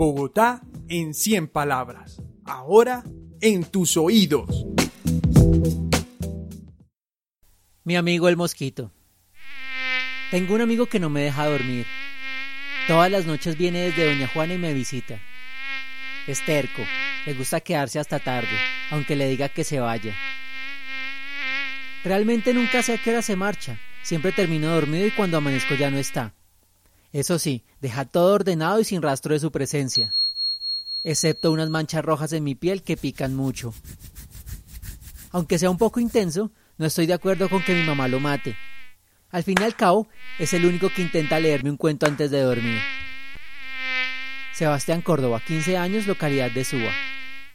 Bogotá en 100 palabras. Ahora en tus oídos. Mi amigo el mosquito. Tengo un amigo que no me deja dormir. Todas las noches viene desde Doña Juana y me visita. Es terco, le gusta quedarse hasta tarde, aunque le diga que se vaya. Realmente nunca sé a qué hora se marcha, siempre termino dormido y cuando amanezco ya no está. Eso sí, deja todo ordenado y sin rastro de su presencia, excepto unas manchas rojas en mi piel que pican mucho. Aunque sea un poco intenso, no estoy de acuerdo con que mi mamá lo mate. Al fin y al cabo, es el único que intenta leerme un cuento antes de dormir. Sebastián Córdoba, 15 años, localidad de Suba.